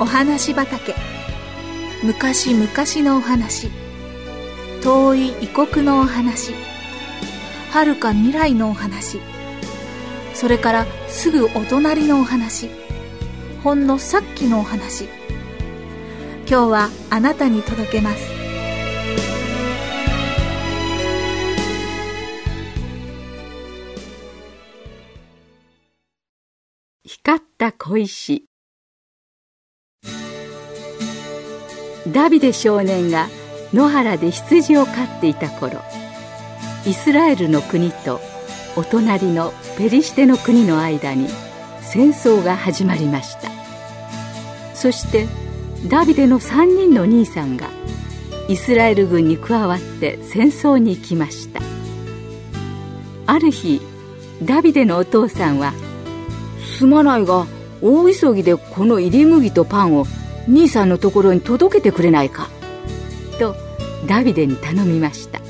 お話畑。昔々のお話。遠い異国のお話。遥か未来のお話。それからすぐお隣のお話。ほんのさっきのお話。今日はあなたに届けます。光った小石。ダビデ少年が野原で羊を飼っていた頃イスラエルの国とお隣のペリシテの国の間に戦争が始まりました。そしてダビデの3人の兄さんがイスラエル軍に加わって戦争に行きました。ある日ダビデのお父さんは「すまないが大急ぎでこの入り麦とパンを兄さんのところに届けてくれないか」とダビデに頼みました。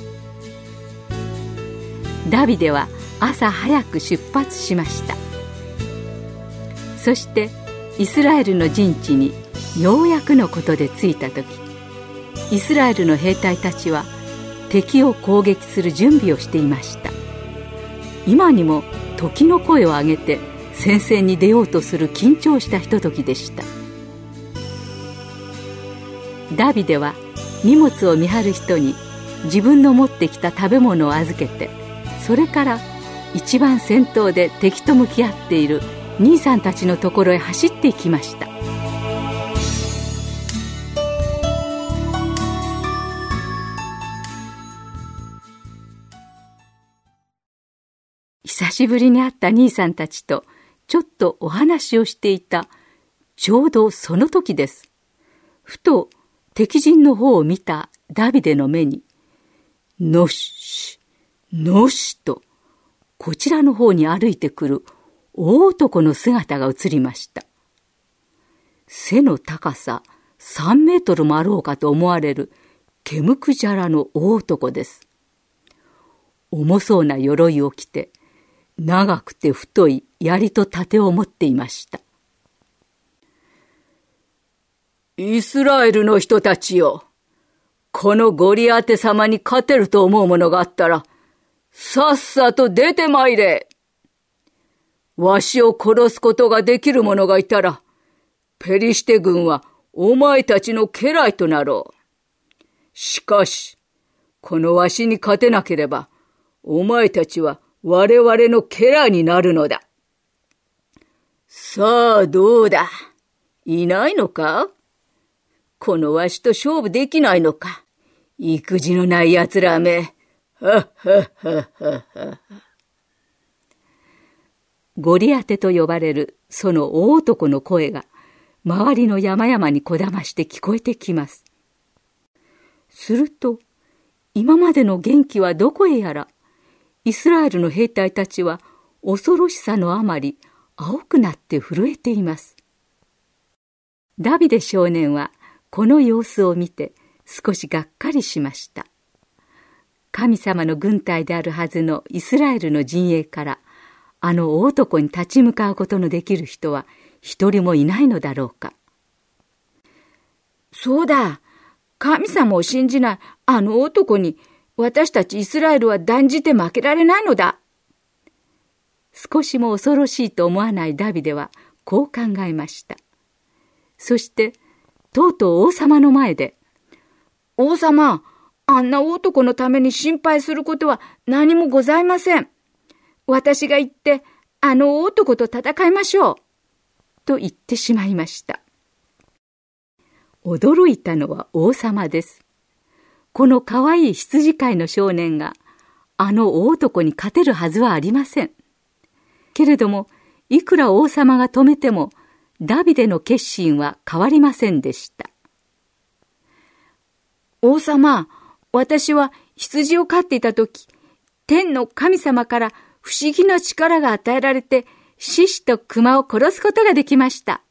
ダビデは朝早く出発しました。そしてイスラエルの陣地にようやくのことで着いた時イスラエルの兵隊たちは敵を攻撃する準備をしていました。今にも時の声を上げて戦線に出ようとする緊張したひとときでした。ダビデは荷物を見張る人に自分の持ってきた食べ物を預けてそれから一番先頭で敵と向き合っている兄さんたちのところへ走っていきました。久しぶりに会った兄さんたちとちょっとお話をしていたちょうどその時です。ふと敵陣の方を見たダビデの目にのしのしとこちらの方に歩いてくる大男の姿が映りました。背の高さ3メートルもあろうかと思われる毛むくじゃらの大男です。重そうな鎧を着て、長くて太い槍と盾を持っていました。イスラエルの人たちよ。このゴリアテ様に勝てると思うものがあったら、さっさと出てまいれ。わしを殺すことができる者がいたら、ペリシテ軍はお前たちの家来となろう。しかし、このわしに勝てなければ、お前たちは我々の家来になるのだ。さあ、どうだ？いないのか？このわしと勝負できないのか育児のない奴らめ。ゴリアテと呼ばれるその大男の声が周りの山々にこだまして聞こえてきます。すると今までの元気はどこへやらイスラエルの兵隊たちは恐ろしさのあまり青くなって震えています。ダビデ少年はこの様子を見て少しがっかりしました。神様の軍隊であるはずのイスラエルの陣営からあの大男に立ち向かうことのできる人は一人もいないのだろうか。そうだ。神様を信じないあの男に私たちイスラエルは断じて負けられないのだ。少しも恐ろしいと思わないダビデはこう考えました。そしてとうとう王様の前で、王様、あんな男のために心配することは何もございません。私が行って、あの男と戦いましょう。と言ってしまいました。驚いたのは王様です。この可愛い羊飼いの少年が、あの大男に勝てるはずはありません。けれども、いくら王様が止めても、ダビデの決心は変わりませんでした。王様、私は羊を飼っていた時、天の神様から不思議な力が与えられて、獅子と熊を殺すことができました。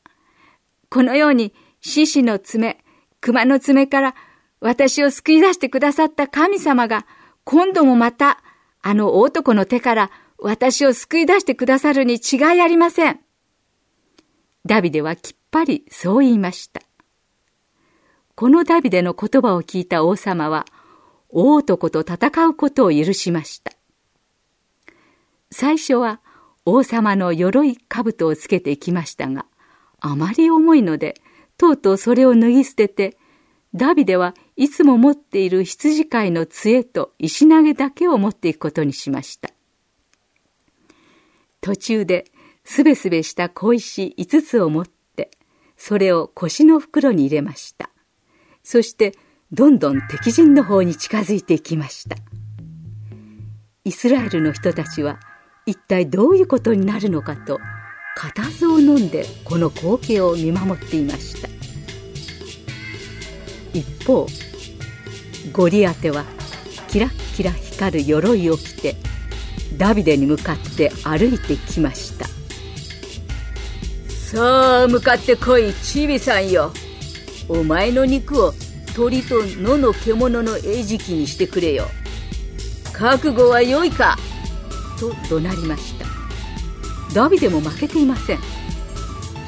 このように獅子の爪、熊の爪から私を救い出してくださった神様が、今度もまた、あの男の手から私を救い出してくださるに違いありません。ダビデはきっぱりそう言いました。このダビデの言葉を聞いた王様は、大男と戦うことを許しました。最初は王様の鎧兜をつけてきましたが、あまり重いので、とうとうそれを脱ぎ捨てて、ダビデはいつも持っている羊飼いの杖と石投げだけを持っていくことにしました。途中ですべすべした小石5つを持って、それを腰の袋に入れました。そして、どんどん敵陣の方に近づいていきました。イスラエルの人たちは、一体どういうことになるのかと、固唾を飲んでこの光景を見守っていました。一方、ゴリアテは、キラッキラ光る鎧を着て、ダビデに向かって歩いてきましたさあ向かってこいチビさんよ。お前の肉を鳥と野の獣の餌食にしてくれよ。覚悟は良いか？と怒鳴りました。ダビデも負けていません。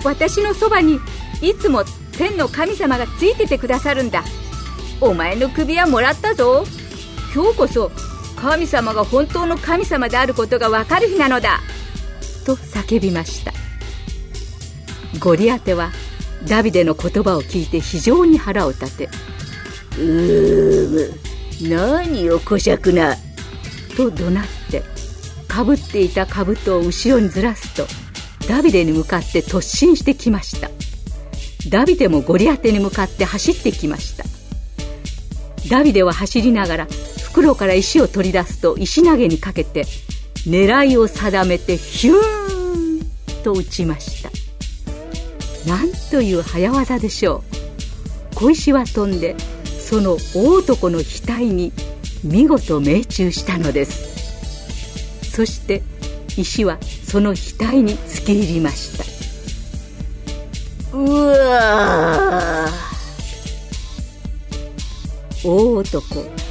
私のそばにいつも天の神様がついててくださるんだ。お前の首はもらったぞ。今日こそ神様が本当の神様であることがわかる日なのだ。と叫びました。ゴリアテはダビデの言葉を聞いて非常に腹を立て「うーむ何をこしゃくな」と怒鳴ってかぶっていた兜を後ろにずらすとダビデに向かって突進してきました。ダビデもゴリアテに向かって走ってきました。ダビデは走りながら袋から石を取り出すと石投げにかけて狙いを定めてヒューンと打ちました。なんという早業でしょう。小石は飛んでその大男の額に見事命中したのです。そして石はその額に突き入りました。うわ大男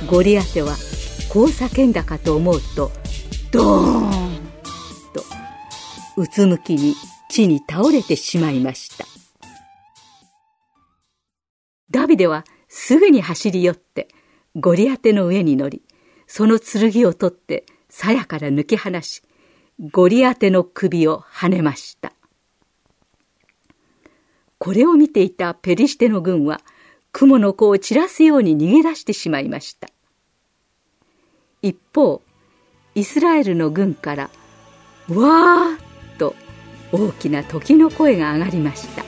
ゴリアテはこう叫んだかと思うとドーンとうつむきに地に倒れてしまいましたダビデはすぐに走り寄ってゴリアテの上に乗りその剣を取って鞘から抜き放しゴリアテの首をはねましたこれを見ていたペリシテの軍は雲の子を散らすように逃げ出してしまいました。一方、イスラエルの軍から、わー大きな時の声が上がりました。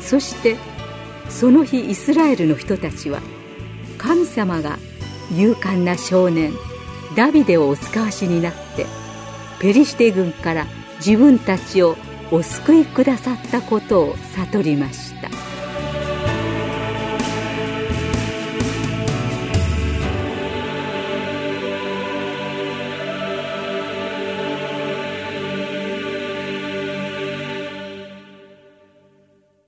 そして、その日イスラエルの人たちは、神様が勇敢な少年、ダビデをお使わしになって、ペリシテ軍から自分たちをお救いくださったことを悟りました。